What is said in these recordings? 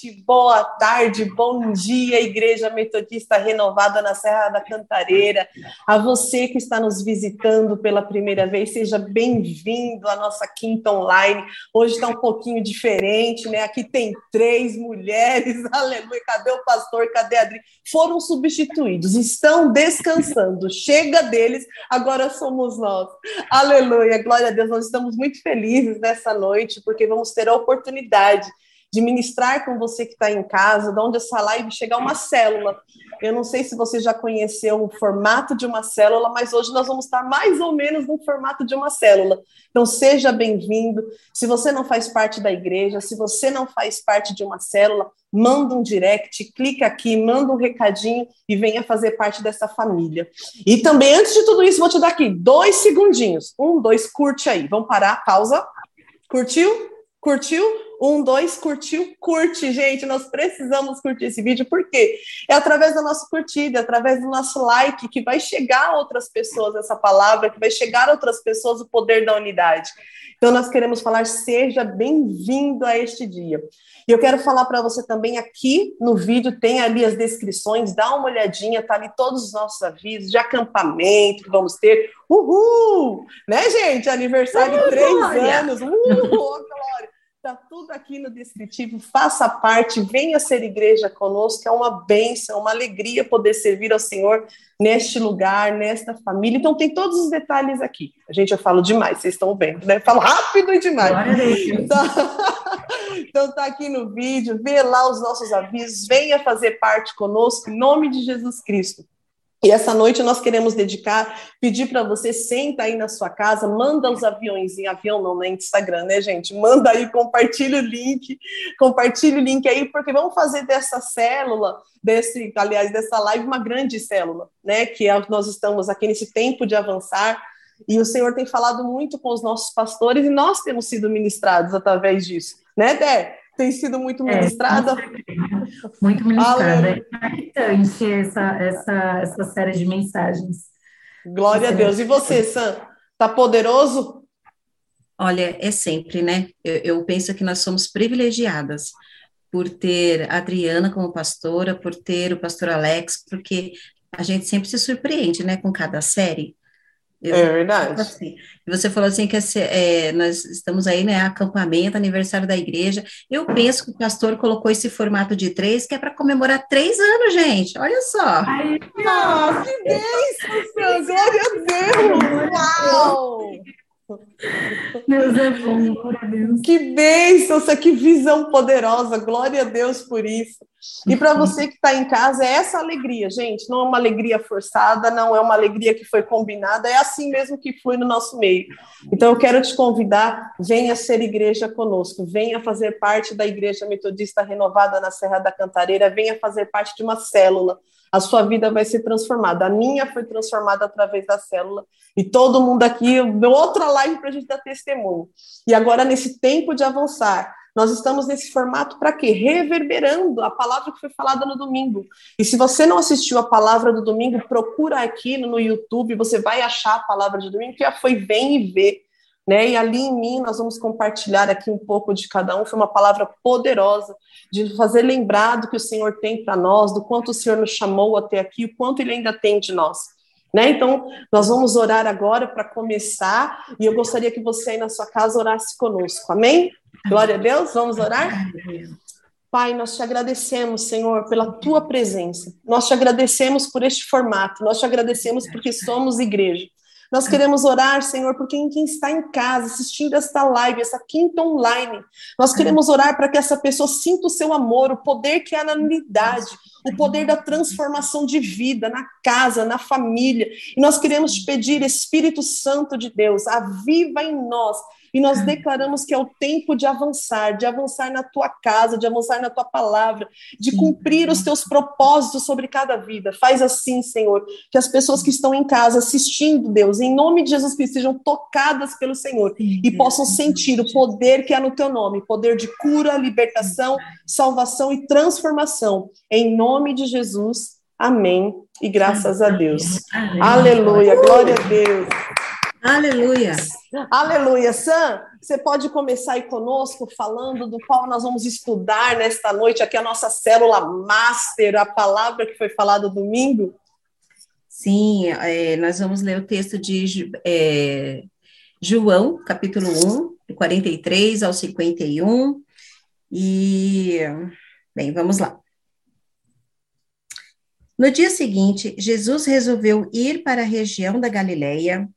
boa noite, boa tarde, bom dia, Igreja Metodista Renovada na Serra da Cantareira. A você que está nos visitando pela primeira vez, seja bem-vindo à nossa quinta online. Hoje está um pouquinho diferente, né? Aqui tem três mulheres, aleluia. Cadê o pastor? Cadê a Adri? Foram substituídos, estão descansando. Chega deles, agora somos nós. Aleluia, glória a Deus. Nós estamos muito felizes nessa noite, porque vamos ter a oportunidade de ministrar com você que está em casa, de onde essa live chegar uma célula. Eu não sei se você já conheceu o formato de uma célula, mas hoje nós vamos estar mais ou menos no formato de uma célula. Então, seja bem-vindo. Se você não faz parte da igreja, se você não faz parte de uma célula, manda um direct, clica aqui, manda um recadinho e venha fazer parte dessa família. E também, antes de tudo isso, vou te dar aqui dois segundinhos. Um, dois, curte aí. Vamos parar, pausa. Curtiu? Curtiu? Um, dois, curtiu? Curte, gente. Nós precisamos curtir esse vídeo, porque é através da nossa curtida, é através do nosso like, que vai chegar a outras pessoas essa palavra, que vai chegar a outras pessoas o poder da unidade. Então, nós queremos falar, seja bem-vindo a este dia. E eu quero falar para você também aqui no vídeo, tem ali as descrições, dá uma olhadinha, tá ali todos os nossos avisos de acampamento que vamos ter. Uhul! Né, gente? Aniversário de três anos. Uhul! Glória! Está tudo aqui no descritivo. Faça parte, venha ser igreja conosco. É uma bênção, uma alegria poder servir ao Senhor neste lugar, nesta família. Então, tem todos os detalhes aqui. A gente, eu falo demais, vocês estão vendo, né? Falo rápido e demais. Então, então, tá aqui no vídeo, vê lá os nossos avisos, venha fazer parte conosco, em nome de Jesus Cristo. E essa noite nós queremos dedicar, pedir para você, senta aí na sua casa, manda os aviões, em avião não, né, Instagram, né, gente? Manda aí, compartilha o link, compartilha o link aí, porque vamos fazer dessa célula, desse, aliás, dessa live, uma grande célula, né, que é, nós estamos aqui nesse tempo de avançar, e o Senhor tem falado muito com os nossos pastores, e nós temos sido ministrados através disso, né, Dé? Tem sido muito é, ministrada. É, muito ministrada. É impactante essa, essa, essa série de mensagens. Glória a Deus. E você, Sam? Tá poderoso? Olha, é sempre, né? Eu, eu penso que nós somos privilegiadas por ter a Adriana como pastora, por ter o pastor Alex, porque a gente sempre se surpreende, né, com cada série. É verdade. Assim. E você falou assim que é, nós estamos aí, né, acampamento, aniversário da igreja. Eu penso que o pastor colocou esse formato de três, que é para comemorar três anos, gente. Olha só. Ai, ah, que bênção, glória a Deus! Uau! Deus é bom, glória a Deus. Que bênção, que visão poderosa, glória a Deus por isso. E para você que está em casa, é essa alegria, gente, não é uma alegria forçada, não é uma alegria que foi combinada, é assim mesmo que foi no nosso meio. Então eu quero te convidar, venha ser igreja conosco, venha fazer parte da Igreja Metodista Renovada na Serra da Cantareira, venha fazer parte de uma célula a sua vida vai ser transformada. A minha foi transformada através da célula. E todo mundo aqui, outra live para a gente dar testemunho. E agora, nesse tempo de avançar, nós estamos nesse formato para quê? Reverberando a palavra que foi falada no domingo. E se você não assistiu a palavra do domingo, procura aqui no YouTube, você vai achar a palavra de domingo, que já foi Vem e Vê. Né? E ali em mim nós vamos compartilhar aqui um pouco de cada um. Foi uma palavra poderosa de fazer lembrar do que o Senhor tem para nós, do quanto o Senhor nos chamou até aqui, o quanto Ele ainda tem de nós. Né? Então, nós vamos orar agora para começar, e eu gostaria que você aí na sua casa orasse conosco, amém? Glória a Deus, vamos orar? Pai, nós te agradecemos, Senhor, pela tua presença. Nós te agradecemos por este formato. Nós te agradecemos porque somos igreja. Nós queremos orar, Senhor, por quem, quem está em casa assistindo esta live, essa quinta online. Nós queremos orar para que essa pessoa sinta o seu amor, o poder que há na unidade, o poder da transformação de vida na casa, na família. E nós queremos te pedir, Espírito Santo de Deus, aviva em nós e nós declaramos que é o tempo de avançar, de avançar na tua casa, de avançar na tua palavra, de cumprir os teus propósitos sobre cada vida. Faz assim, Senhor, que as pessoas que estão em casa assistindo, Deus, em nome de Jesus Cristo, sejam tocadas pelo Senhor e possam sentir o poder que há no teu nome poder de cura, libertação, salvação e transformação. Em nome de Jesus. Amém. E graças a Deus. Aleluia. Glória a Deus. Aleluia. Aleluia. Sam, você pode começar aí conosco falando do qual nós vamos estudar nesta noite, aqui a nossa célula master, a palavra que foi falada domingo? Sim, é, nós vamos ler o texto de é, João, capítulo 1, do 43 ao 51. E, bem, vamos lá. No dia seguinte, Jesus resolveu ir para a região da Galileia.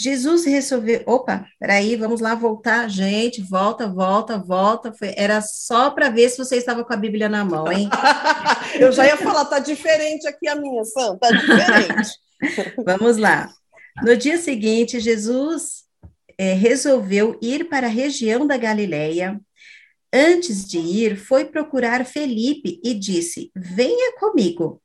Jesus resolveu. Opa, peraí, vamos lá voltar. Gente, volta, volta, volta. Foi, era só para ver se você estava com a Bíblia na mão, hein? Eu já ia falar, tá diferente aqui a minha, Sam, tá diferente. vamos lá. No dia seguinte, Jesus é, resolveu ir para a região da Galileia. Antes de ir, foi procurar Felipe e disse: Venha comigo.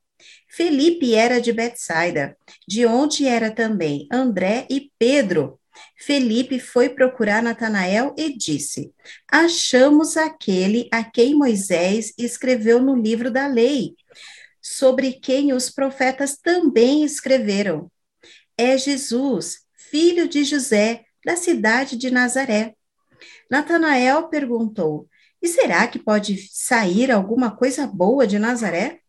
Felipe era de Betsaida, de onde era também André e Pedro. Felipe foi procurar Natanael e disse: Achamos aquele a quem Moisés escreveu no livro da lei, sobre quem os profetas também escreveram. É Jesus, filho de José, da cidade de Nazaré. Natanael perguntou: E será que pode sair alguma coisa boa de Nazaré?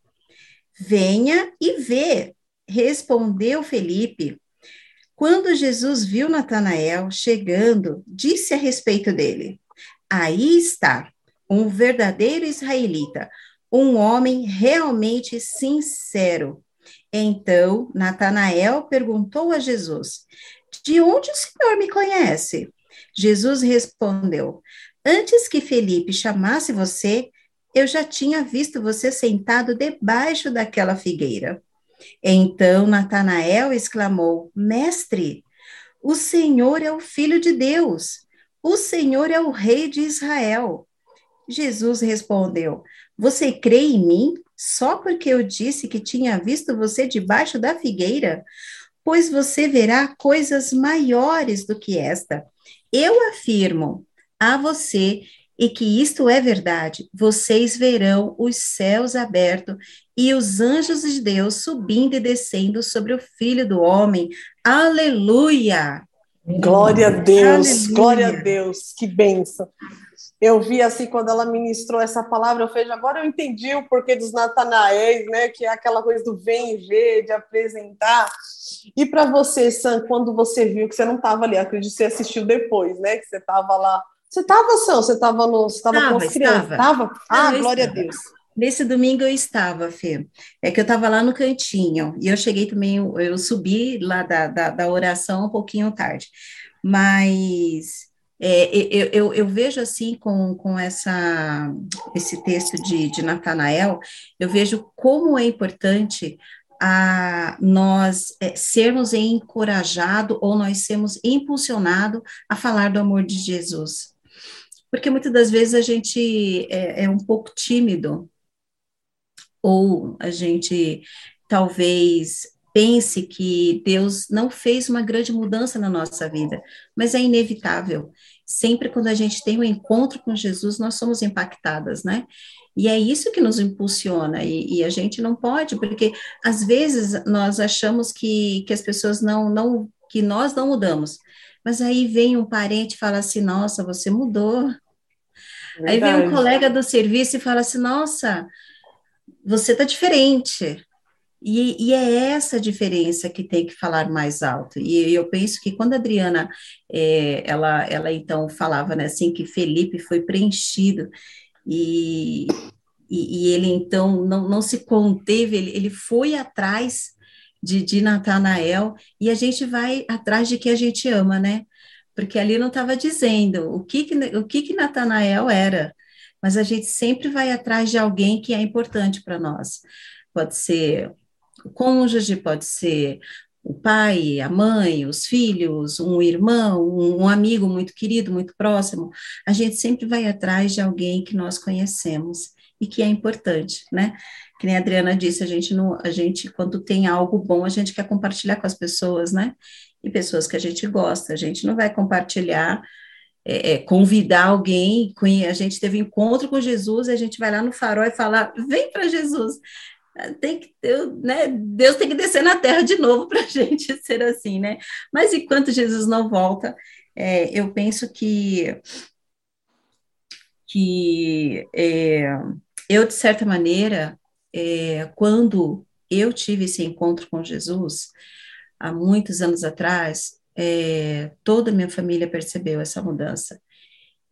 Venha e vê, respondeu Felipe. Quando Jesus viu Natanael chegando, disse a respeito dele: Aí está, um verdadeiro israelita, um homem realmente sincero. Então, Natanael perguntou a Jesus: De onde o Senhor me conhece? Jesus respondeu: Antes que Felipe chamasse você, eu já tinha visto você sentado debaixo daquela figueira. Então Natanael exclamou: Mestre, o Senhor é o Filho de Deus, o Senhor é o Rei de Israel. Jesus respondeu: Você crê em mim só porque eu disse que tinha visto você debaixo da figueira? Pois você verá coisas maiores do que esta. Eu afirmo a você e que isto é verdade, vocês verão os céus abertos e os anjos de Deus subindo e descendo sobre o Filho do Homem. Aleluia! Glória a Deus, Aleluia. glória a Deus, que benção. Eu vi assim quando ela ministrou essa palavra, eu falei, agora eu entendi o porquê dos Natanaéis, né? Que é aquela coisa do vem e ver, de apresentar. E para você, Sam, quando você viu que você não estava ali, acredito que você assistiu depois, né? Que você estava lá você estava, São? Você estava no, você tava com as crianças? Estava? Ah, Não, glória estava. a Deus. Nesse domingo eu estava, Fê. É que eu estava lá no cantinho. E eu cheguei também, eu subi lá da, da, da oração um pouquinho tarde. Mas é, eu, eu, eu, vejo assim com, com essa, esse texto de, de Natanael, eu vejo como é importante a nós é, sermos encorajados ou nós sermos impulsionados a falar do amor de Jesus porque muitas das vezes a gente é, é um pouco tímido, ou a gente talvez pense que Deus não fez uma grande mudança na nossa vida, mas é inevitável. Sempre quando a gente tem um encontro com Jesus, nós somos impactadas, né? E é isso que nos impulsiona, e, e, a gente não pode, porque às vezes nós achamos que, que as pessoas não, não, que nós não mudamos, mas aí vem um parente e fala assim, nossa, você mudou, Verdade. Aí vem um colega do serviço e fala assim: nossa, você está diferente. E, e, é essa diferença que tem que falar mais alto. E eu penso que quando a Adriana, é, ela, ela então falava né, assim que Felipe foi preenchido e, e, e ele então não, não se conteve, ele, ele foi atrás de, de Natanael e a gente vai atrás de quem a gente ama, né? Porque ali não estava dizendo o que, que o que, que Natanael era, mas a gente sempre vai atrás de alguém que é importante para nós. Pode ser o cônjuge, pode ser o pai, a mãe, os filhos, um irmão, um, amigo muito querido, muito próximo. A gente sempre vai atrás de alguém que nós conhecemos e que é importante, né? Que nem a Adriana disse, a gente não, a gente quando tem algo bom, a gente quer compartilhar com as pessoas, né? e pessoas que a gente gosta. A gente não vai compartilhar, é, é, convidar alguém, a gente teve encontro com Jesus, a gente vai lá no farol e falar, vem para Jesus. tem que né, Deus tem que descer na terra de novo para a gente ser assim, né? Mas enquanto Jesus não volta, é, eu penso que que é, eu, de certa maneira, é, quando eu tive esse encontro com Jesus, há muitos anos atrás, é, toda a minha família percebeu essa mudança.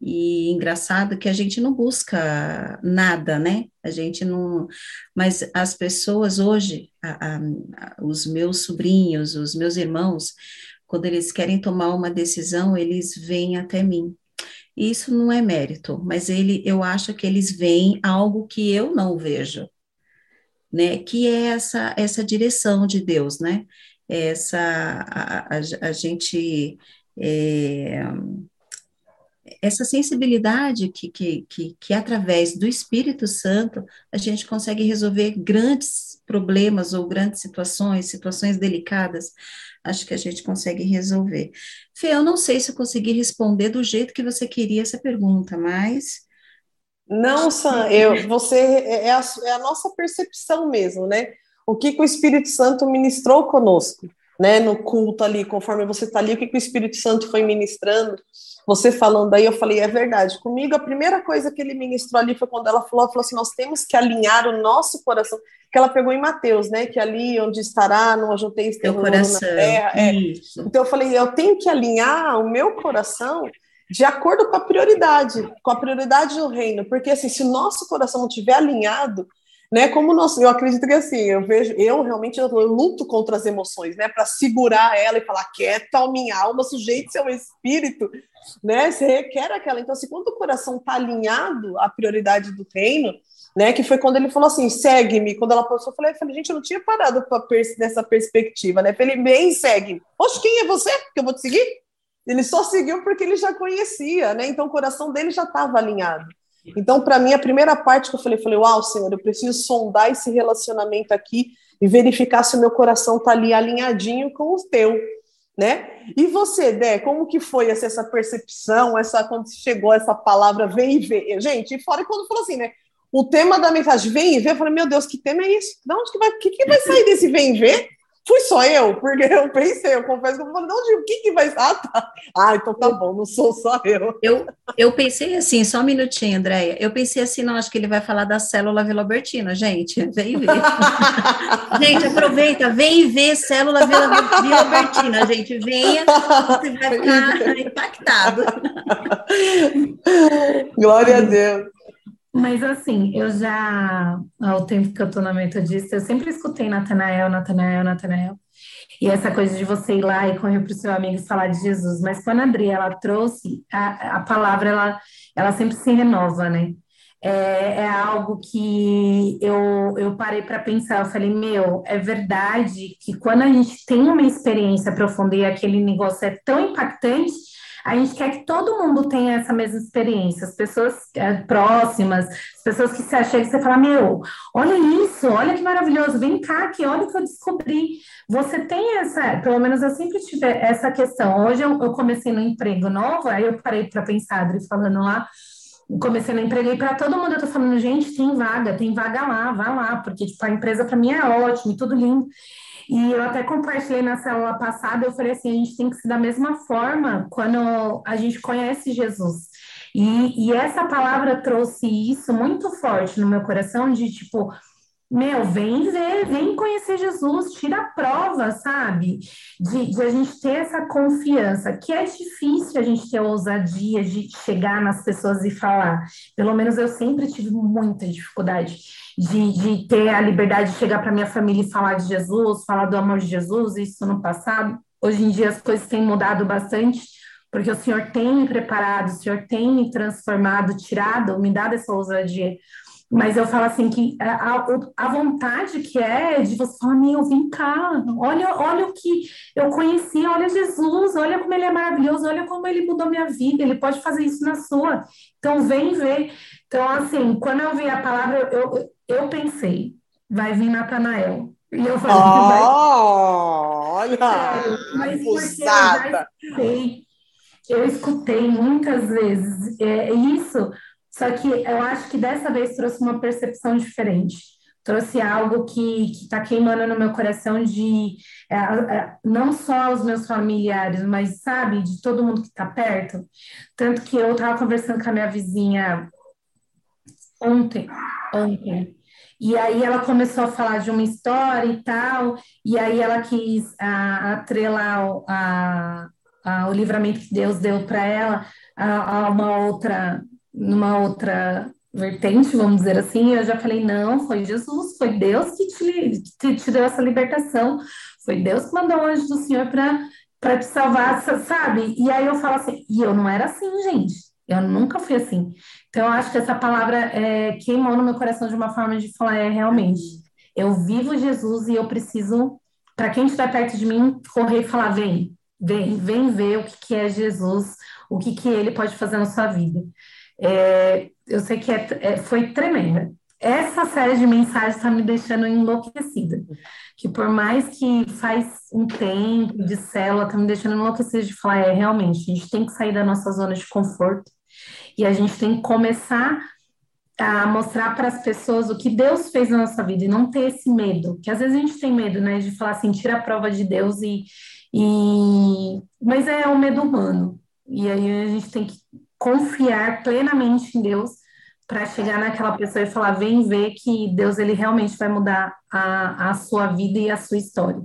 E engraçado que a gente não busca nada, né? A gente não. Mas as pessoas hoje, a, a, os meus sobrinhos, os meus irmãos, quando eles querem tomar uma decisão, eles vêm até mim. Isso não é mérito, mas ele, eu acho que eles veem algo que eu não vejo, né? Que é essa essa direção de Deus, né? Essa a, a, a gente é, essa sensibilidade que, que, que, que, através do Espírito Santo, a gente consegue resolver grandes problemas ou grandes situações, situações delicadas, acho que a gente consegue resolver. Fê, eu não sei se eu consegui responder do jeito que você queria essa pergunta, mas... Não, Sam, eu, você é, é a, é a nossa percepção mesmo, né? O que, que o Espírito Santo ministrou conosco, né? No culto ali, conforme você está ali, o que, que o Espírito Santo foi ministrando você falando aí, eu falei, é verdade. Comigo, a primeira coisa que ele ministrou ali foi quando ela falou, ela falou assim, nós temos que alinhar o nosso coração, que ela pegou em Mateus, né, que ali onde estará, não ajuntei teu coração. na terra. É. Então eu falei, eu tenho que alinhar o meu coração de acordo com a prioridade, com a prioridade do reino, porque assim, se o nosso coração não estiver alinhado, né? Como nós, eu acredito que assim, eu vejo, eu realmente eu, luto contra as emoções, né? Para segurar ela e falar, quieta, minha alma, sujeite seu espírito, né? Você requer aquela. Então, assim, quando o coração está alinhado à prioridade do reino, né? Que foi quando ele falou assim, segue-me. Quando ela passou, eu falei, eu falei, gente, eu não tinha parado pers nessa perspectiva, né? Falei, bem, segue. Poxa, quem é você que eu vou te seguir? Ele só seguiu porque ele já conhecia, né? Então o coração dele já estava alinhado. Então, para mim, a primeira parte que eu falei, eu falei, uau, Senhor, eu preciso sondar esse relacionamento aqui e verificar se o meu coração está ali alinhadinho com o teu, né? E você, Dé, como que foi essa, essa percepção, essa quando chegou essa palavra vem e vê? Gente, e fora quando falou assim, né? O tema da mensagem vem e vê, eu falei, meu Deus, que tema é isso? De onde que vai, que, que vai sair desse vem e vê? Fui só eu, porque eu pensei, eu confesso que eu falei, não, o que, que vai. Ah, tá. Ah, então tá bom, não sou só eu. Eu, eu pensei assim, só um minutinho, Andréia. Eu pensei assim, não, acho que ele vai falar da célula Vilobertina, gente. Vem ver. gente, aproveita, vem ver célula Vilobertina, gente. Venha, você vai ficar impactado. Glória a Deus. Mas assim, eu já, ao tempo que eu tô na metodista, eu sempre escutei Natanael, Natanael, Natanael. E essa coisa de você ir lá e correr para o seu amigo e falar de Jesus. Mas quando a Adri, ela trouxe, a, a palavra, ela, ela sempre se renova, né? É, é algo que eu, eu parei para pensar. Eu falei, meu, é verdade que quando a gente tem uma experiência profunda e aquele negócio é tão impactante, a gente quer que todo mundo tenha essa mesma experiência, as pessoas é, próximas, as pessoas que se acham que você fala, meu, olha isso, olha que maravilhoso, vem cá, que olha o que eu descobri. Você tem essa, pelo menos eu sempre tive essa questão. Hoje eu, eu comecei no emprego novo, aí eu parei para pensar, Adri, falando lá, comecei no emprego e para todo mundo eu tô falando, gente, tem vaga, tem vaga lá, vá lá, porque tipo, a empresa para mim é ótima e tudo lindo. E eu até compartilhei na célula passada, eu falei assim, a gente tem que ser da mesma forma quando a gente conhece Jesus. E, e essa palavra trouxe isso muito forte no meu coração, de tipo, meu, vem ver, vem conhecer Jesus, tira a prova, sabe? De, de, a gente ter essa confiança, que é difícil a gente ter a ousadia de chegar nas pessoas e falar. Pelo menos eu sempre tive muita dificuldade de, de ter a liberdade de chegar para minha família e falar de Jesus, falar do amor de Jesus, isso no passado. Hoje em dia as coisas têm mudado bastante, porque o Senhor tem me preparado, o Senhor tem me transformado, tirado, me dado essa ousadia. Mas eu falo assim que a, a vontade que é de você falar, meu, vem cá, olha, olha o que eu conheci, olha Jesus, olha como ele é maravilhoso, olha como ele mudou minha vida, ele pode fazer isso na sua. Então vem ver. Então, assim, quando eu vi a palavra, eu, eu pensei, vai vir Natanael. E eu falei, oh, vai. Olha! Mas porque eu já escutei, eu escutei muitas vezes é, isso, só que eu acho que dessa vez trouxe uma percepção diferente. trouxe algo que está queimando no meu coração de é, é, não só os meus familiares, mas sabe, de todo mundo que está perto. Tanto que eu estava conversando com a minha vizinha ontem, ontem. E aí ela começou a falar de uma história e tal, e aí ela quis a, atrelar a, a, o livramento que Deus deu para ela a, a uma outra, numa outra vertente, vamos dizer assim, eu já falei, não, foi Jesus, foi Deus que te, te, te deu essa libertação, foi Deus que mandou o anjo do Senhor para te salvar, sabe? E aí eu falo assim, e eu não era assim, gente, eu nunca fui assim. Então, eu acho que essa palavra é, queimou no meu coração de uma forma de falar, é, realmente, eu vivo Jesus e eu preciso, para quem estiver perto de mim, correr e falar, vem, vem, vem ver o que, que é Jesus, o que, que ele pode fazer na sua vida. É, eu sei que é, é, foi tremenda. Essa série de mensagens está me deixando enlouquecida. Que por mais que faz um tempo de célula, está me deixando enlouquecida de falar, é realmente, a gente tem que sair da nossa zona de conforto e a gente tem que começar a mostrar para as pessoas o que Deus fez na nossa vida e não ter esse medo, que às vezes a gente tem medo, né, de falar assim, tira a prova de Deus e, e... mas é um medo humano. E aí a gente tem que confiar plenamente em Deus para chegar naquela pessoa e falar, vem ver que Deus ele realmente vai mudar a, a sua vida e a sua história.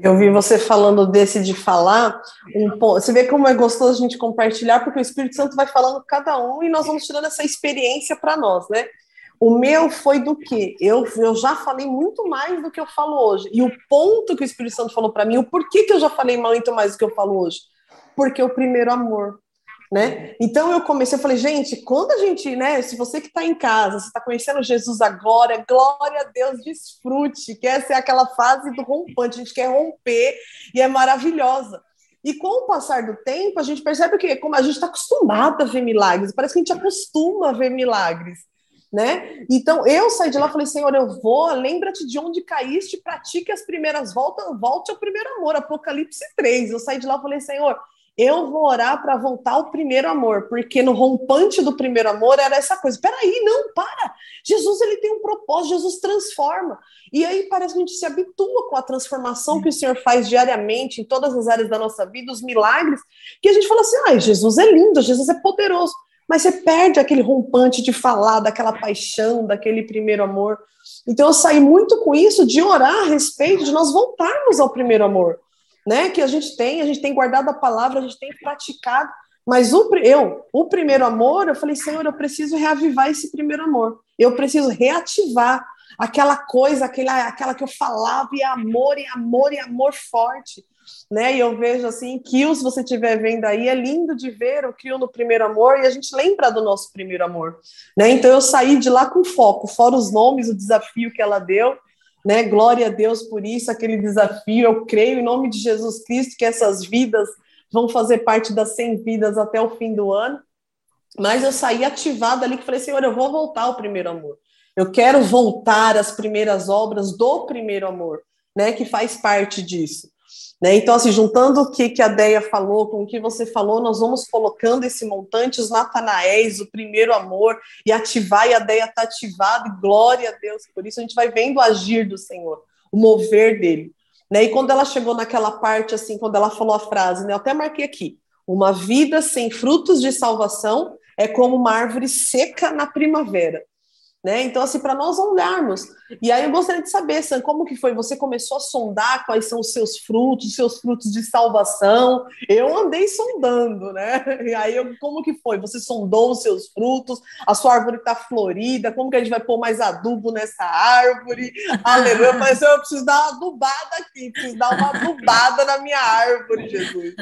Eu vi você falando desse de falar, um, você vê como é gostoso a gente compartilhar, porque o Espírito Santo vai falando cada um e nós vamos tirando essa experiência para nós, né? O meu foi do que? Eu, eu já falei muito mais do que eu falo hoje. E o ponto que o Espírito Santo falou para mim, o porquê que eu já falei muito mais do que eu falo hoje? Porque o primeiro amor né? Então eu comecei, eu falei, gente, quando a gente, né, se você que está em casa, você está conhecendo Jesus agora, glória a Deus, desfrute, que essa é aquela fase do rompante, a gente quer romper e é maravilhosa. E com o passar do tempo, a gente percebe que como a gente está acostumado a ver milagres, parece que a gente acostuma a ver milagres, né? Então eu saí de lá e falei, Senhor, eu vou, lembra-te de onde caíste, pratique as primeiras voltas, volte ao primeiro amor, Apocalipse 3. Eu saí de lá e falei, Senhor, eu vou orar para voltar ao primeiro amor, porque no rompante do primeiro amor era essa coisa. Peraí, não, para! Jesus ele tem um propósito, Jesus transforma. E aí parece que a gente se habitua com a transformação que o Senhor faz diariamente em todas as áreas da nossa vida, os milagres, que a gente fala assim: ai, Jesus é lindo, Jesus é poderoso. Mas você perde aquele rompante de falar, daquela paixão, daquele primeiro amor. Então eu saí muito com isso de orar a respeito de nós voltarmos ao primeiro amor né? Que a gente tem, a gente tem guardado a palavra, a gente tem praticado. Mas o, eu, o primeiro amor, eu falei, Senhor, eu preciso reavivar esse primeiro amor. Eu preciso reativar aquela coisa, aquela, aquela que eu falava, e amor, e amor, e amor forte. Né? E eu vejo assim, Kill, se você estiver vendo aí, é lindo de ver o Kill no primeiro amor, e a gente lembra do nosso primeiro amor. Né? Então eu saí de lá com foco, fora os nomes, o desafio que ela deu, né? Glória a Deus por isso, aquele desafio. Eu creio em nome de Jesus Cristo que essas vidas vão fazer parte das 100 vidas até o fim do ano. Mas eu saí ativada ali que falei, Senhor, eu vou voltar ao primeiro amor. Eu quero voltar às primeiras obras do primeiro amor, né? Que faz parte disso. Né? Então, assim, juntando o que, que a Deia falou com o que você falou, nós vamos colocando esse montante, os Natanaéis, o primeiro amor, e ativar, e a Deia está ativada, e glória a Deus por isso, a gente vai vendo o agir do Senhor, o mover dele. Né? E quando ela chegou naquela parte, assim, quando ela falou a frase, né? eu até marquei aqui, uma vida sem frutos de salvação é como uma árvore seca na primavera. Né? Então, assim, para nós olharmos. E aí eu gostaria de saber, Sam, como que foi? Você começou a sondar quais são os seus frutos, os seus frutos de salvação. Eu andei sondando, né? E aí, eu, como que foi? Você sondou os seus frutos, a sua árvore está florida, como que a gente vai pôr mais adubo nessa árvore? Aleluia, mas eu preciso dar uma adubada aqui, preciso dar uma adubada na minha árvore, Jesus.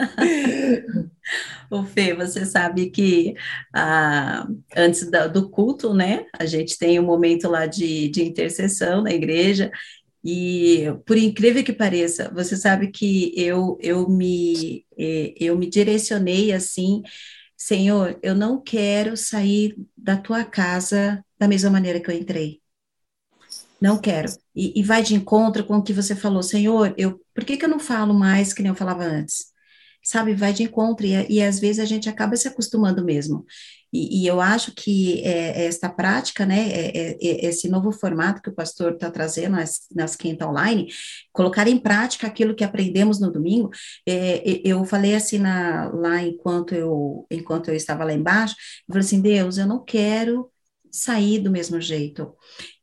O Fê, você sabe que ah, antes da, do culto, né, a gente tem um momento lá de, de intercessão na igreja, e por incrível que pareça, você sabe que eu, eu, me, eh, eu me direcionei assim, Senhor, eu não quero sair da tua casa da mesma maneira que eu entrei. Não quero. E, e vai de encontro com o que você falou, Senhor, eu, por que, que eu não falo mais que nem eu falava antes? Sabe, vai de encontro, e, e às vezes a gente acaba se acostumando mesmo. E, e eu acho que é, é esta prática, né, é, é, é, esse novo formato que o pastor está trazendo nas, nas quinta online, colocar em prática aquilo que aprendemos no domingo. É, eu falei assim na, lá enquanto eu, enquanto eu estava lá embaixo, eu falei assim, Deus, eu não quero sair do mesmo jeito.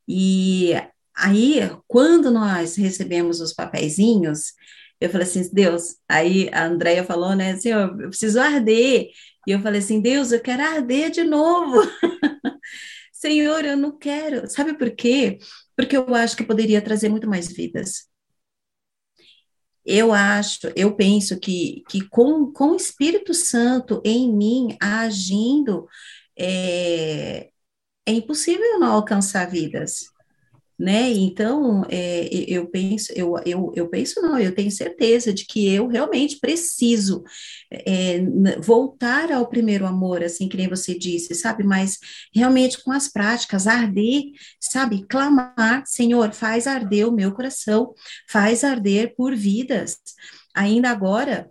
E aí, quando nós recebemos os papeizinhos, eu falei assim, Deus, aí a Andrea falou, né, assim, eu preciso arder. E eu falei assim, Deus, eu quero arder de novo. Senhor, eu não quero. Sabe por quê? Porque eu acho que poderia trazer muito mais vidas. Eu acho, eu penso que, que com, com o Espírito Santo em mim agindo, é, é impossível não alcançar vidas né? Então, é, eu penso, eu, eu, eu penso não, eu tenho certeza de que eu realmente preciso é, voltar ao primeiro amor, assim que nem você disse, sabe? Mas realmente com as práticas, arder, sabe? Clamar, Senhor, faz arder o meu coração, faz arder por vidas. Ainda agora,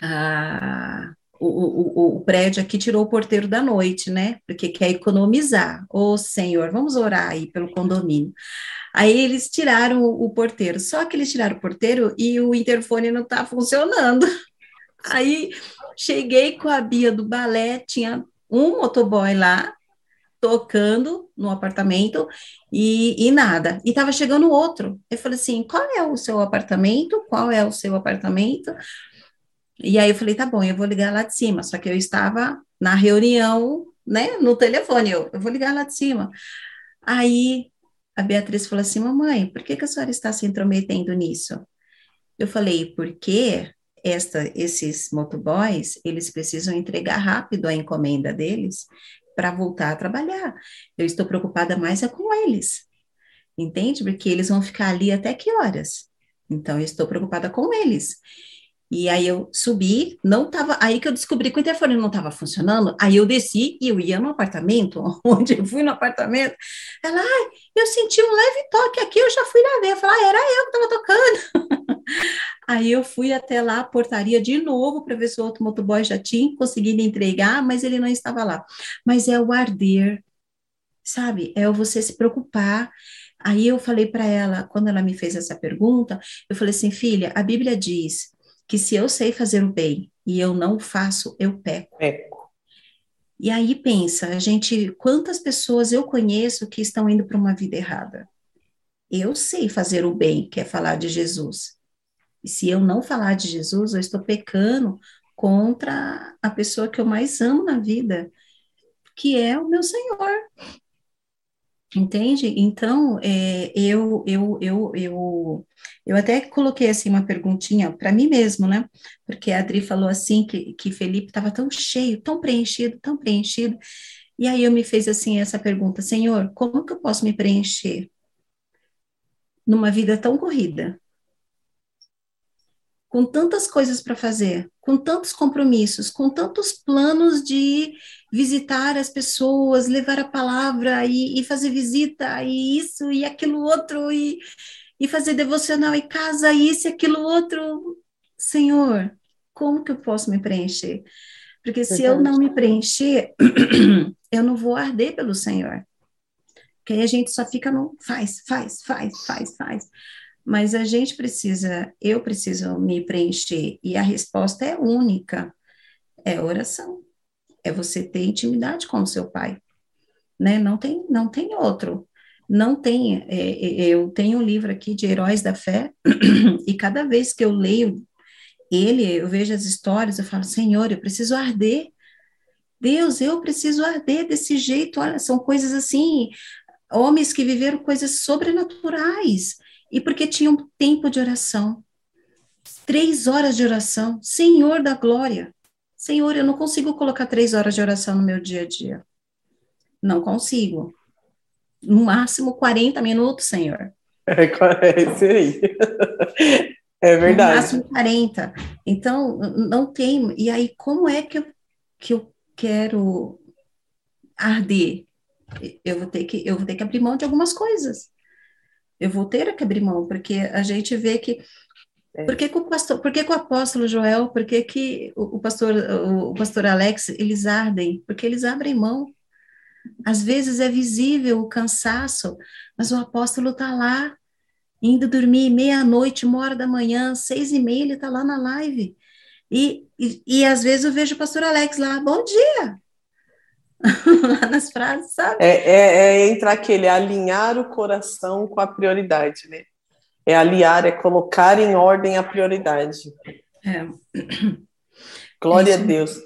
a, o, o, o, prédio aqui tirou o porteiro da noite, né? Porque quer economizar. Ô, oh, Senhor, vamos orar aí pelo condomínio. Aí eles tiraram o, o porteiro, só que eles tiraram o porteiro e o interfone não está funcionando. Aí cheguei com a Bia do balé, tinha um motoboy lá, tocando no apartamento e, e nada. E estava chegando outro. Eu falei assim: qual é o seu apartamento? Qual é o seu apartamento? E aí eu falei, tá bom, eu vou ligar lá de cima. Só que eu estava na reunião, né, no telefone, eu, eu vou ligar lá de cima. Aí a Beatriz falou assim, mamãe, por que, que a senhora está se intrometendo nisso? Eu falei, porque esta, esses motoboys, eles precisam entregar rápido a encomenda deles para voltar a trabalhar. Eu estou preocupada mais é com eles, entende? Porque eles vão ficar ali até que horas? Então, eu estou preocupada com eles. E aí eu subi, não tava, aí que eu descobri que o interfone não estava funcionando, aí eu desci e eu ia no apartamento, onde eu fui no apartamento, ela, ai, eu senti um leve toque aqui, eu já fui lá ver, eu falei, ah, era eu que estava tocando. aí eu fui até lá, a portaria de novo, para ver se o outro motoboy já tinha conseguido entregar, mas ele não estava lá. Mas é o arder, sabe? É você se preocupar. Aí eu falei para ela, quando ela me fez essa pergunta, eu falei assim, filha, a Bíblia diz que se eu sei fazer o bem e eu não faço, eu peco. Peco. E aí pensa, a gente, quantas pessoas eu conheço que estão indo para uma vida errada? Eu sei fazer o bem, que é falar de Jesus. E se eu não falar de Jesus, eu estou pecando contra a pessoa que eu mais amo na vida, que é o meu Senhor. Entende? Então, é, eu, eu, eu, eu, eu até coloquei assim uma perguntinha para mim mesmo, né? Porque a Adri falou assim que, que Felipe estava tão cheio, tão preenchido, tão preenchido. E aí eu me fez assim essa pergunta, Senhor, como que eu posso me preencher numa vida tão corrida? Com tantas coisas para fazer, com tantos compromissos, com tantos planos de visitar as pessoas, levar a palavra e, e fazer visita, e isso e aquilo outro, e, e fazer devocional em casa, isso e aquilo outro. Senhor, como que eu posso me preencher? Porque se eu não me preencher, eu não vou arder pelo Senhor. Porque aí a gente só fica no faz, faz, faz, faz, faz. Mas a gente precisa, eu preciso me preencher. E a resposta é única: é oração é você ter intimidade com o seu pai, né? Não tem, não tem outro. Não tem. É, é, eu tenho um livro aqui de Heróis da Fé e cada vez que eu leio ele, eu vejo as histórias, eu falo, Senhor, eu preciso arder. Deus, eu preciso arder desse jeito. Olha, são coisas assim, homens que viveram coisas sobrenaturais e porque tinham tempo de oração. Três horas de oração, Senhor da glória. Senhor, eu não consigo colocar três horas de oração no meu dia a dia. Não consigo. No máximo 40 minutos, Senhor. É, é isso aí. É verdade. No máximo 40. Então, não tem. E aí, como é que eu, que eu quero arder? Eu vou, ter que, eu vou ter que abrir mão de algumas coisas. Eu vou ter que abrir mão, porque a gente vê que É. Por que, que, o pastor, por que, que o apóstolo Joel, por que, que o, o pastor, o, o pastor Alex, eles ardem? Porque eles abrem mão. Às vezes é visível o cansaço, mas o apóstolo está lá, indo dormir meia-noite, uma hora da manhã, seis e meia, ele está lá na live. E, e, e, às vezes eu vejo o pastor Alex lá, bom dia, lá nas frases, sabe? É, é, é entrar aquele alinhar o coração com a prioridade, né? É aliar, é colocar em ordem a prioridade. É. Glória Isso. a Deus.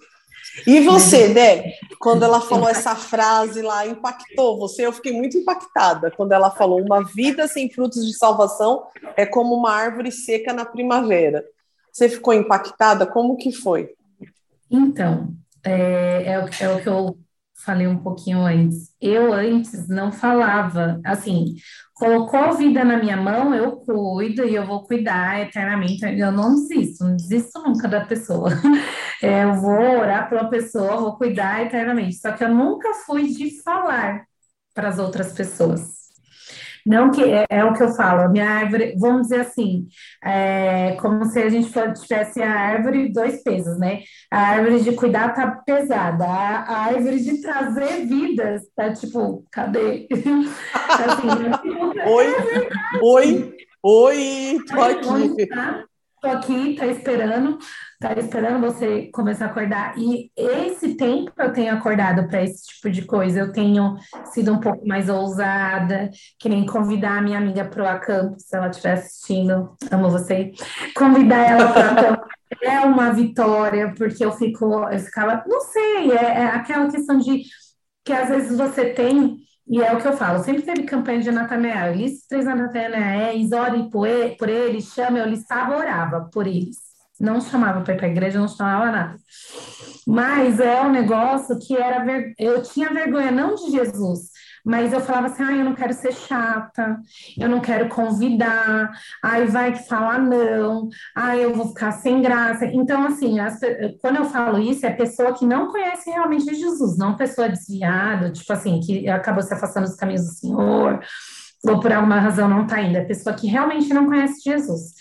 E você, Deb, quando ela falou essa frase lá, impactou você? Eu fiquei muito impactada quando ela falou: uma vida sem frutos de salvação é como uma árvore seca na primavera. Você ficou impactada? Como que foi? Então, é, é, é o que eu falei um pouquinho antes. Eu antes não falava, assim, colocou vida na minha mão, eu cuido e eu vou cuidar eternamente. Eu não desisto, não desisto nunca da pessoa. É, eu vou orar pela pessoa, vou cuidar eternamente. Só que eu nunca fui de falar para as outras pessoas. Não que é, é, o que eu falo, a minha árvore, vamos dizer assim, é como se a gente tivesse a árvore dois pesos, né? A árvore de cuidar tá pesada, a, a árvore de trazer vidas tá tipo, cadê? assim, oi, oi, oi, tô aqui. Tá? Tô aqui, tá esperando tá esperando você começar a acordar. E esse tempo eu tenho acordado para esse tipo de coisa. Eu tenho sido um pouco mais ousada, que nem convidar a minha amiga para o acampo, se ela estiver assistindo, amo você. Convidar ela para o acampo é uma vitória, porque eu fico, eu ficava, não sei, é, é aquela questão de que às vezes você tem e é o que eu falo, sempre teve campanha de Natanael. Eles três Natanael, ore por, ele, por eles, chama, eu listava, orava por eles não chamava para ir para a igreja, não chamava nada. Mas é um negócio que era ver... eu tinha vergonha não de Jesus, mas eu falava assim, ah, eu não quero ser chata, eu não quero convidar, aí vai que falar não, aí eu vou ficar sem graça. Então, assim, as... quando eu falo isso, é pessoa que não conhece realmente Jesus, não pessoa desviada, tipo assim, que acabou se afastando dos caminhos do Senhor, ou por alguma razão não está indo, é pessoa que realmente não conhece Jesus.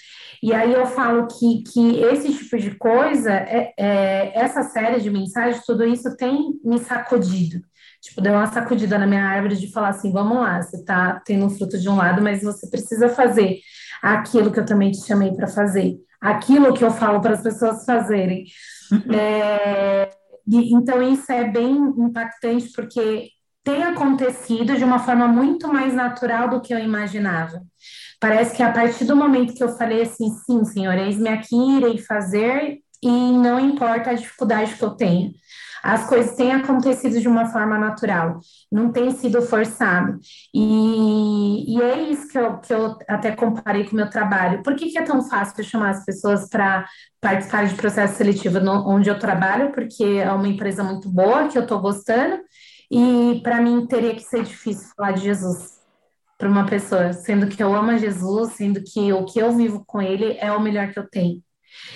E aí eu falo que, que esse tipo de coisa, é, é, essa série de mensagens, tudo isso tem me sacudido. Tipo, deu uma sacudida na minha árvore de falar assim, vamos lá, você está tendo um fruto de um lado, mas você precisa fazer aquilo que eu também te chamei para fazer, aquilo que eu falo para as pessoas fazerem. Uhum. É, e, então, isso é bem impactante, porque tem acontecido de uma forma muito mais natural do que eu imaginava. Parece que a partir do momento que eu falei assim, sim, senhor, eis-me aqui, irei fazer, e não importa a dificuldade que eu tenha. As coisas têm acontecido de uma forma natural, não tem sido forçado. E, e é isso que eu, que eu até comparei com o meu trabalho. Por que, que é tão fácil chamar as pessoas para participar de processo seletivo no, onde eu trabalho? Porque é uma empresa muito boa, que eu estou gostando, e para mim teria que ser difícil falar de Jesus para uma pessoa, sendo que eu amo Jesus, sendo que o que eu vivo com ele é o melhor que eu tenho.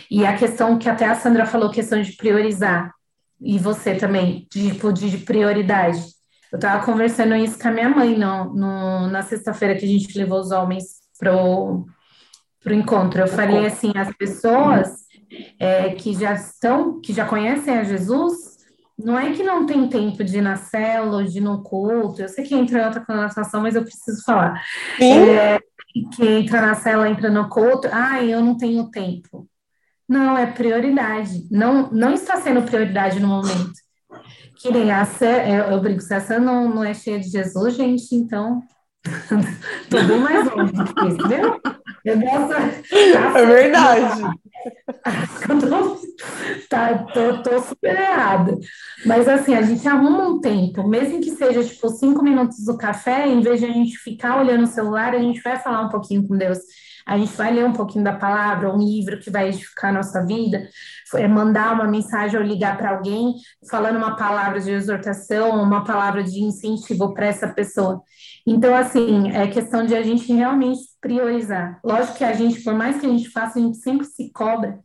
E a questão que até a Sandra falou, questão de priorizar, e você também, tipo, de prioridade. Eu estava conversando isso com a minha mãe no, no na sexta-feira que a gente levou os homens pro, pro encontro. Eu falei assim, as pessoas é, que já estão, que já conhecem a Jesus, não é que não tem tempo de ir na célula, de ir no culto, eu sei que entra em outra conotação, mas eu preciso falar. É, que entra na célula, entra no culto, ah, eu não tenho tempo. Não, é prioridade. Não, não está sendo prioridade no momento. Que nem a Sé, eu, eu brinco, se essa não, não é cheia de Jesus, gente, então Tô bem mais longe do viu? Eu gosto. É verdade. tá, tô, tô super errada. Mas assim, a gente arruma um tempo, mesmo que seja tipo cinco minutos do café, em vez de a gente ficar olhando o celular, a gente vai falar um pouquinho com Deus. A gente vai ler um pouquinho da palavra, um livro que vai edificar a nossa vida, é mandar uma mensagem ou ligar para alguém falando uma palavra de exortação, uma palavra de incentivo para essa pessoa. Então, assim, é questão de a gente realmente priorizar. Lógico que a gente, por mais que a gente faça, a gente sempre se cobra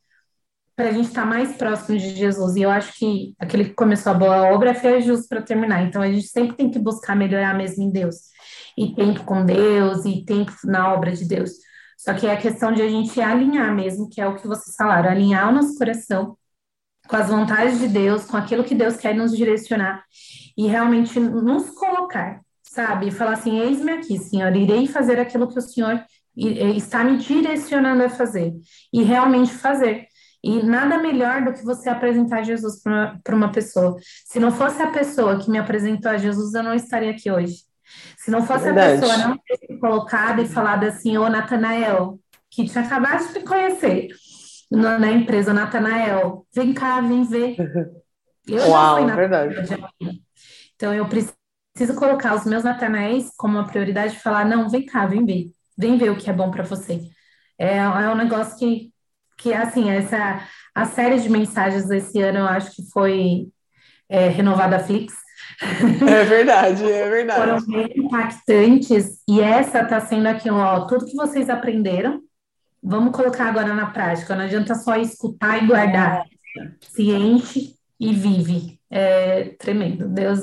para a gente estar tá mais próximo de Jesus. E eu acho que aquele que começou a boa obra é justo para terminar. Então, a gente sempre tem que buscar melhorar mesmo em Deus. E tempo com Deus, e tempo na obra de Deus. Só que é a questão de a gente alinhar mesmo, que é o que vocês falaram, alinhar o nosso coração com as vontades de Deus, com aquilo que Deus quer nos direcionar e realmente nos colocar, sabe? Falar assim: eis-me aqui, Senhor, irei fazer aquilo que o Senhor está me direcionando a fazer e realmente fazer. E nada melhor do que você apresentar Jesus para uma pessoa. Se não fosse a pessoa que me apresentou a Jesus, eu não estaria aqui hoje. Se não fosse Verdade. a pessoa não ter colocado e falado assim, ô Natanael, que tinha acabado de conhecer na, na empresa, Natanael, vem cá, vem ver. Eu Uau, já fui verdade. Então eu preciso colocar os meus Natanaéis como uma prioridade e falar, não, vem cá, vem ver, vem ver o que é bom para você. É, é um negócio que, que assim, essa a série de mensagens desse ano eu acho que foi é, renovada a Flix. É verdade, é verdade. Foram bem impactantes e essa está sendo aquilo, ó, tudo que vocês aprenderam, vamos colocar agora na prática. Não adianta só escutar e guardar. Se enche e vive. É tremendo. Deus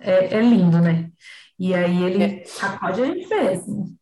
é, é lindo, né? E aí ele é. sacode a gente mesmo.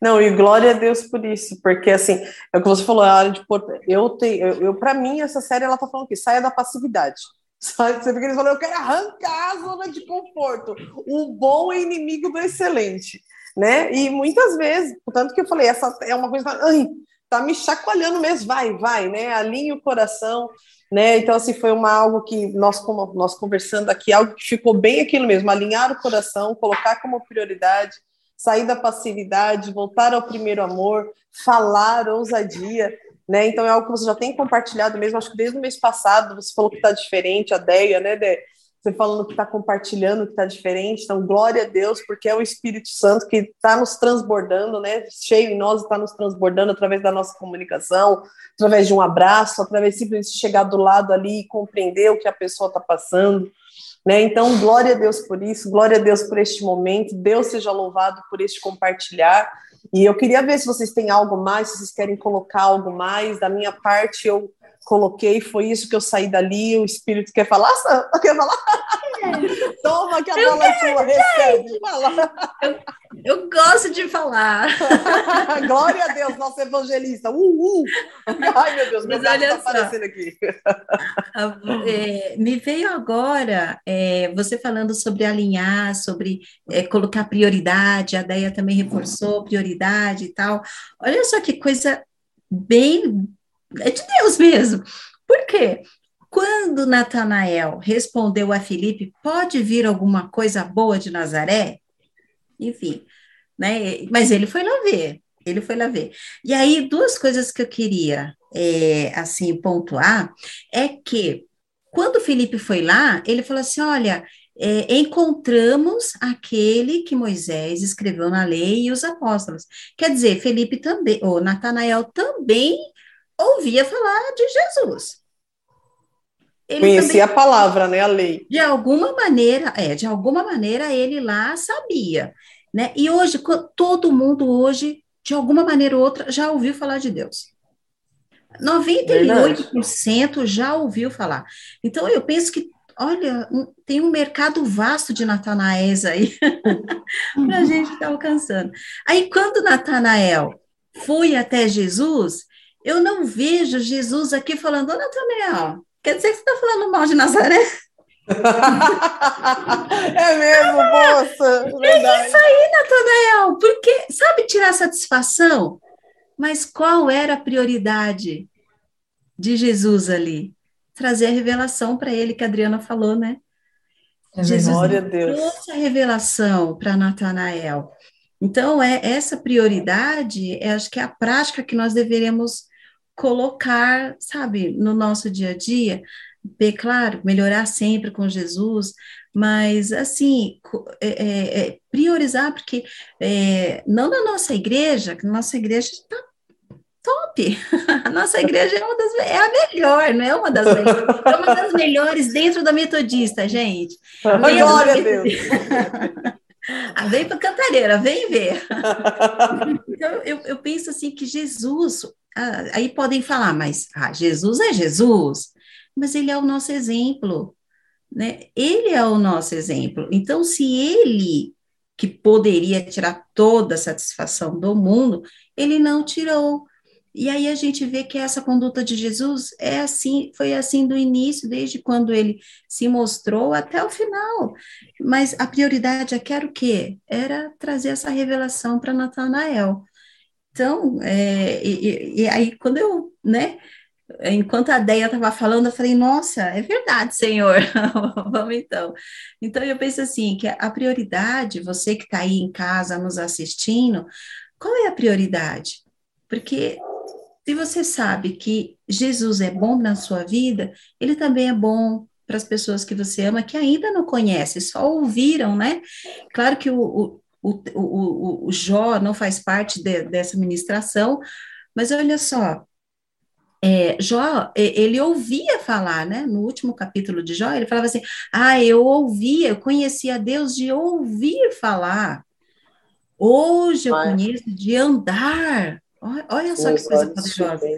Não, e glória a Deus por isso, porque assim, é o que você falou, a área de eu tenho, eu, eu para mim essa série ela tá falando que saia da passividade. Sabe? Você fica eles falam, eu quero arrancar a zona de conforto. O bom é inimigo do excelente, né? E muitas vezes, portanto que eu falei, essa é uma coisa, ai, tá me chacoalhando mesmo, vai, vai, né? Alinhe o coração, né? Então, assim, foi uma algo que nós, como nós conversando aqui, algo que ficou bem aquilo mesmo, alinhar o coração, colocar como prioridade, sair da passividade, voltar ao primeiro amor, falar, ousadia, né? Então é algo que você já tem compartilhado mesmo, acho que desde o mês passado você falou que está diferente, a Deia, né, Dé? Você falando que está compartilhando, que está diferente, então glória a Deus, porque é o Espírito Santo que está nos transbordando, né? Cheio em nós, está nos transbordando através da nossa comunicação, através de um abraço, através de simplesmente chegar do lado ali e compreender o que a pessoa está passando. Né? Então, glória a Deus por isso, glória a Deus por este momento, Deus seja louvado por este compartilhar. E eu queria ver se vocês têm algo mais, se vocês querem colocar algo mais. Da minha parte, eu coloquei, foi isso que eu saí dali. O Espírito quer falar? Quer falar? É. Toma que a bola é sua, recebe. Fala. Eu, eu, gosto de falar. Glória a Deus, nosso evangelista. Uh, uh. Ai, meu Deus, meu gato está aparecendo aqui. É, me veio agora é, você falando sobre alinhar, sobre é, colocar prioridade, a Deia também reforçou prioridade e tal. Olha só que coisa bem é de Deus mesmo. Por quê? Quando Natanael respondeu a Filipe, pode vir alguma coisa boa de Nazaré? Enfim, né? Mas ele foi lá ver, ele foi lá ver. E aí, duas coisas que eu queria, é, assim, pontuar, é que quando Felipe foi lá, ele falou assim, olha, é, encontramos aquele que Moisés escreveu na lei e os apóstolos. Quer dizer, Felipe também, ou Natanael também ouvia falar de Jesus. Ele Conhecia também, a palavra, né, a lei. De alguma maneira, é, de alguma maneira ele lá sabia, né? E hoje todo mundo hoje, de alguma maneira ou outra, já ouviu falar de Deus. 98% Verdade. já ouviu falar. Então eu penso que olha, um, tem um mercado vasto de Natanaéis aí para a gente estar tá alcançando. Aí, quando Natanael foi até Jesus, eu não vejo Jesus aqui falando, ô Natanael, quer dizer que você está falando mal de Nazaré? é mesmo, moça. É isso aí, Natanael, porque, sabe, tirar satisfação? Mas qual era a prioridade de Jesus ali? Trazer a revelação para ele, que a Adriana falou, né? É Jesus Glória a Deus. trouxe a revelação para Natanael. Então, é essa prioridade, é, acho que é a prática que nós deveríamos colocar, sabe, no nosso dia a dia, bem claro, melhorar sempre com Jesus, mas assim, é, é, é, priorizar, porque é, não na nossa igreja, que nossa igreja está top, a nossa igreja é uma das é a melhor, não é uma das melhores, é uma das melhores dentro da metodista, gente. Glória a Deus. Ah, vem para Cantareira, vem ver. então, eu, eu penso assim que Jesus, aí podem falar, mas ah, Jesus é Jesus, mas ele é o nosso exemplo, né? Ele é o nosso exemplo. Então, se ele que poderia tirar toda a satisfação do mundo, ele não tirou. E aí a gente vê que essa conduta de Jesus é assim, foi assim do início, desde quando ele se mostrou até o final. Mas a prioridade aqui era o quê? Era trazer essa revelação para Natanael. Então, é, e, e, aí quando eu, né, enquanto a Deia estava falando, eu falei, nossa, é verdade, Senhor, vamos então. Então eu penso assim, que a prioridade, você que está aí em casa nos assistindo, qual é a prioridade? Porque se você sabe que Jesus é bom na sua vida, ele também é bom para as pessoas que você ama, que ainda não conhecem, só ouviram, né? Claro que o, o, o, o, o Jó não faz parte de, dessa ministração, mas olha só, é, Jó, ele ouvia falar, né? No último capítulo de Jó, ele falava assim: Ah, eu ouvia, eu conhecia Deus de ouvir falar. Hoje eu conheço de andar Olha só que coisa poderosa.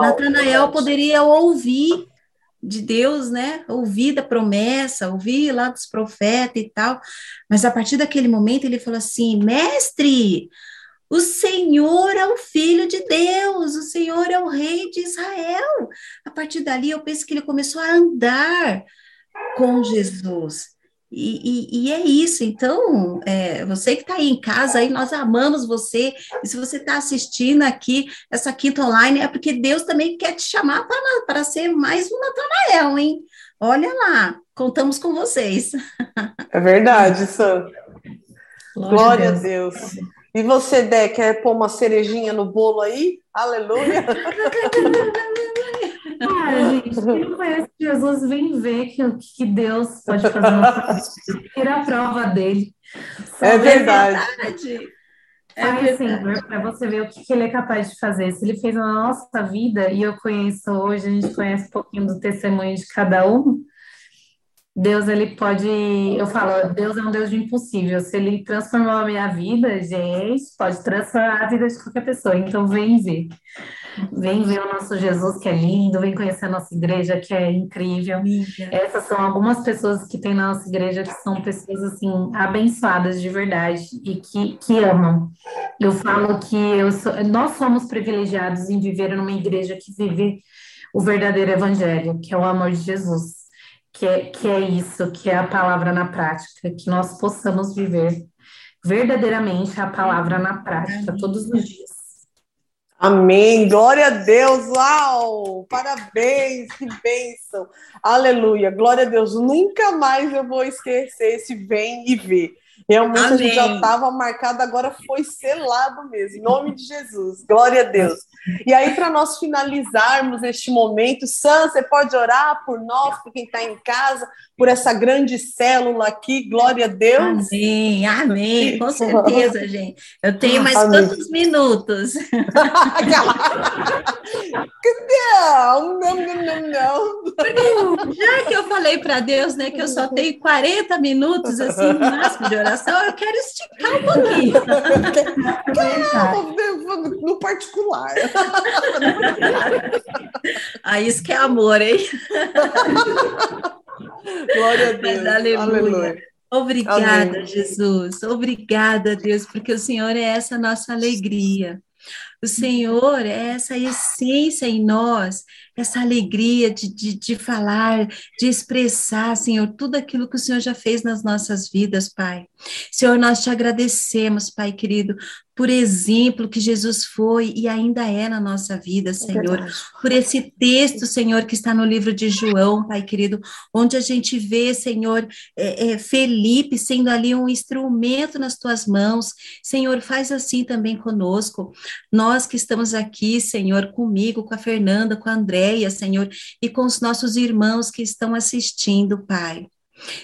Natanael poderia ouvir de Deus, né? Ouvir da promessa, ouvir lá dos profetas e tal. Mas a partir daquele momento ele falou assim: Mestre, o Senhor é o Filho de Deus, o Senhor é o Rei de Israel. A partir dali eu penso que ele começou a andar com Jesus. E, e, e, é isso, então, é, você que está aí em casa, aí nós amamos você, e se você está assistindo aqui essa quinta online, é porque Deus também quer te chamar para ser mais um Natanael, hein? Olha lá, contamos com vocês. É verdade, Sam. Glória, Glória a Deus. Deus. E você, Dé, quer pôr uma cerejinha no bolo aí? Aleluia! Cara, gente, quem não conhece Jesus, vem ver que, que Deus pode fazer uma Tira a prova dele. Só é verdade. verdade. É assim, para você ver o que, que, ele é capaz de fazer. Se ele fez na nossa vida, e eu conheço hoje, a gente conhece um pouquinho do testemunho de cada um, Deus, ele pode. Eu falo, Deus é um Deus de impossível. Se ele transformou a minha vida, gente, pode transformar a vida de qualquer pessoa. Então, vem ver. Vem ver o nosso Jesus, que é lindo. Vem conhecer a nossa igreja, que é incrível. Essas são algumas pessoas que tem na nossa igreja que são pessoas, assim, abençoadas de verdade e que, que amam. Eu falo que eu sou, nós somos privilegiados em viver numa igreja que vive o verdadeiro evangelho, que é o amor de Jesus que é, que é isso, que é a palavra na prática, que nós possamos viver verdadeiramente a palavra na prática todos os dias. Amém, glória a Deus, uau, parabéns, que bênção, aleluia, glória a Deus, nunca mais eu vou esquecer esse vem e ver. Realmente Amém. a gente já estava marcado, agora foi selado mesmo, em nome de Jesus, glória a Deus. E aí, para nós finalizarmos este momento, Sam, você pode orar por nós, por quem está em casa, por essa grande célula aqui, glória a Deus. Amém, amém, com certeza, gente. Eu tenho mais amém. quantos minutos? não, não, não, não. Já que eu falei para Deus, né, que eu só tenho 40 minutos, assim, no máximo de oração, eu quero esticar um pouquinho. no particular. ah, isso que é amor, hein? Glória a Deus. Mas, aleluia. aleluia. Obrigada, Amém. Jesus. Obrigada, Deus, porque o Senhor é essa nossa alegria. O Senhor é essa essência em nós, essa alegria de, de, de, falar, de expressar, Senhor, tudo aquilo que o Senhor já fez nas nossas vidas, Pai. Senhor, nós te agradecemos, Pai querido, por exemplo que Jesus foi e ainda é na nossa vida, é Senhor, é por esse texto, Senhor, que está no livro de João, Pai querido, onde a gente vê, Senhor, é, é, Felipe sendo ali um instrumento nas tuas mãos. Senhor, faz assim também conosco. Nós que estamos aqui, Senhor, comigo, com a Fernanda, com a Andréia, Senhor, e com os nossos irmãos que estão assistindo, Pai.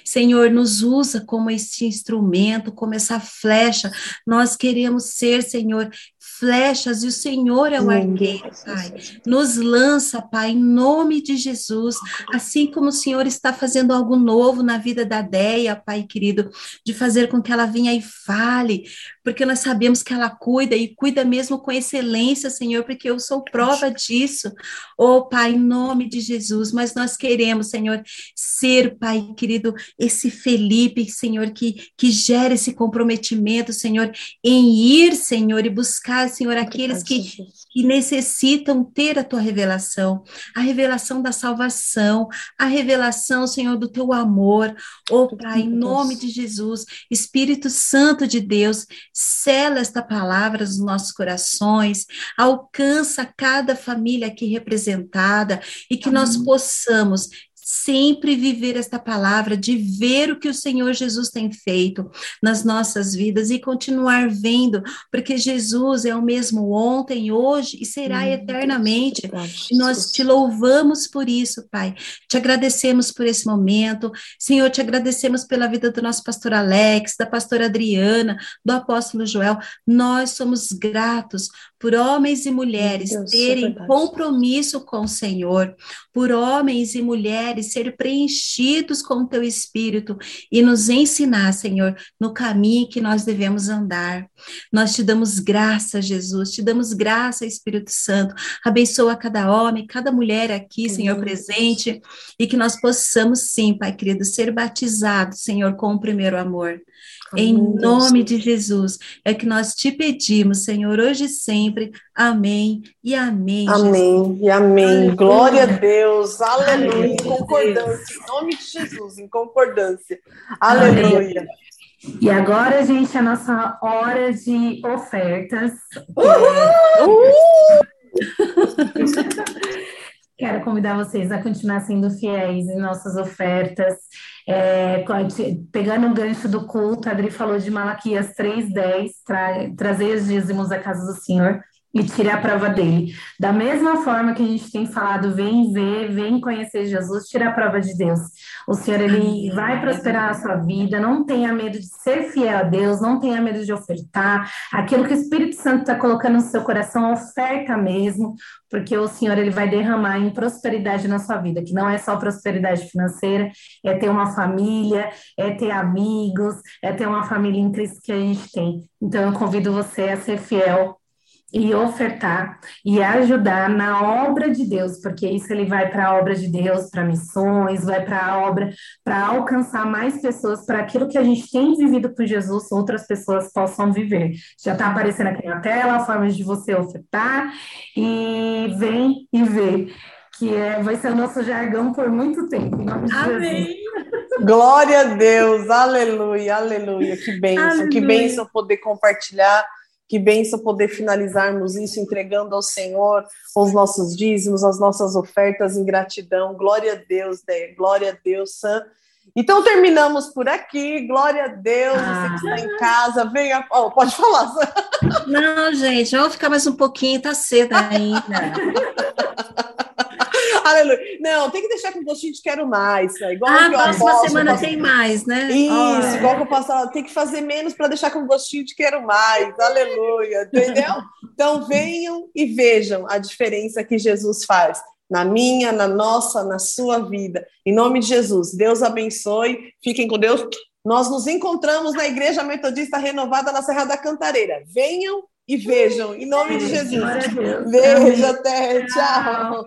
Senhor, nos usa como este instrumento, como essa flecha. Nós queremos ser, Senhor, flechas e o Senhor é o arqueiro, Pai. Nos lança, Pai, em nome de Jesus, assim como o Senhor está fazendo algo novo na vida da Deia, Pai querido, de fazer com que ela venha e fale porque nós sabemos que ela cuida e cuida mesmo com excelência, Senhor, porque eu sou prova disso. Oh, Pai, em nome de Jesus, mas nós queremos, Senhor, ser, Pai querido, esse Felipe, Senhor, que, que gera esse comprometimento, Senhor, em ir, Senhor, e buscar, Senhor, aqueles que, que necessitam ter a tua revelação, a revelação da salvação, a revelação, Senhor, do teu amor. Oh, Pai, em nome de Jesus, Espírito Santo de Deus, sela esta palavra nos nossos corações, alcança cada família aqui representada e que nós possamos sempre viver esta palavra, de ver o que o Senhor Jesus tem feito nas nossas vidas e continuar vendo, porque Jesus é o mesmo ontem, hoje e será hum, eternamente. E nós te louvamos por isso, Pai. Te agradecemos por esse momento. Senhor, te agradecemos pela vida do nosso pastor Alex, da pastora Adriana, do apóstolo Joel. Nós somos gratos por homens e mulheres Deus, terem compromisso com o Senhor, por homens e mulheres ser preenchidos com o teu espírito e nos ensinar, Senhor, no caminho que nós devemos andar. Nós te damos graça, Jesus, te damos graça, Espírito Santo. Abençoa cada homem, cada mulher aqui, Senhor, presente, e que nós possamos, sim, Pai querido, ser batizados, Senhor, com o primeiro amor. Em nome de Jesus, é que nós te pedimos, Senhor, hoje e sempre. Amém e amém. Amém Jesus. e amém. Aleluia. Glória a Deus. Aleluia. Em concordância. Em nome de Jesus, em concordância. Aleluia. E agora, gente, a nossa hora de ofertas. Uhul! Quero convidar vocês a continuar sendo fiéis em nossas ofertas. É, pegando o gancho do culto, a Adri falou de Malaquias 3,10, tra, trazer os dízimos à casa do Senhor e tire a prova dele. Da mesma forma que a gente tem falado, vem ver, vem conhecer Jesus, tire a prova de Deus. O Senhor, ele vai prosperar a sua vida, não tenha medo de ser fiel a Deus, não tenha medo de ofertar. Aquilo que o Espírito Santo está colocando no seu coração, oferta mesmo, porque o Senhor, ele vai derramar em prosperidade na sua vida, que não é só prosperidade financeira, é ter uma família, é ter amigos, é ter uma família em Cristo que a gente tem. Então, eu convido você a ser fiel e ofertar e ajudar na obra de Deus, porque isso ele vai para a obra de Deus, para missões, vai para a obra para alcançar mais pessoas, para aquilo que a gente tem vivido por Jesus, outras pessoas possam viver. Já está aparecendo aqui na tela formas de você ofertar e vem e vê que é, vai ser o nosso jargão por muito tempo. Amém. Glória a Deus, aleluia, aleluia. Que bênção, aleluia. que bênção poder compartilhar que benção poder finalizarmos isso entregando ao Senhor os nossos dízimos, as nossas ofertas em gratidão. Glória a Deus, né? Glória a Deus, Sam. Então terminamos por aqui. Glória a Deus. Ah. Você que está em casa, venha. Oh, pode falar. Sam. Não, gente, vamos ficar mais um pouquinho, tá cedo ainda. Aleluia. Não, tem que deixar com gostinho de quero mais. Igual ah, próxima posso, semana posso... tem mais, né? Isso, oh, igual que eu posso falar, tem que fazer menos para deixar com gostinho de quero mais. Aleluia. Entendeu? Então venham e vejam a diferença que Jesus faz na minha, na nossa, na sua vida. Em nome de Jesus, Deus abençoe. Fiquem com Deus. Nós nos encontramos na Igreja Metodista Renovada na Serra da Cantareira. Venham e vejam, em nome de Jesus. Beijo, até. Tchau.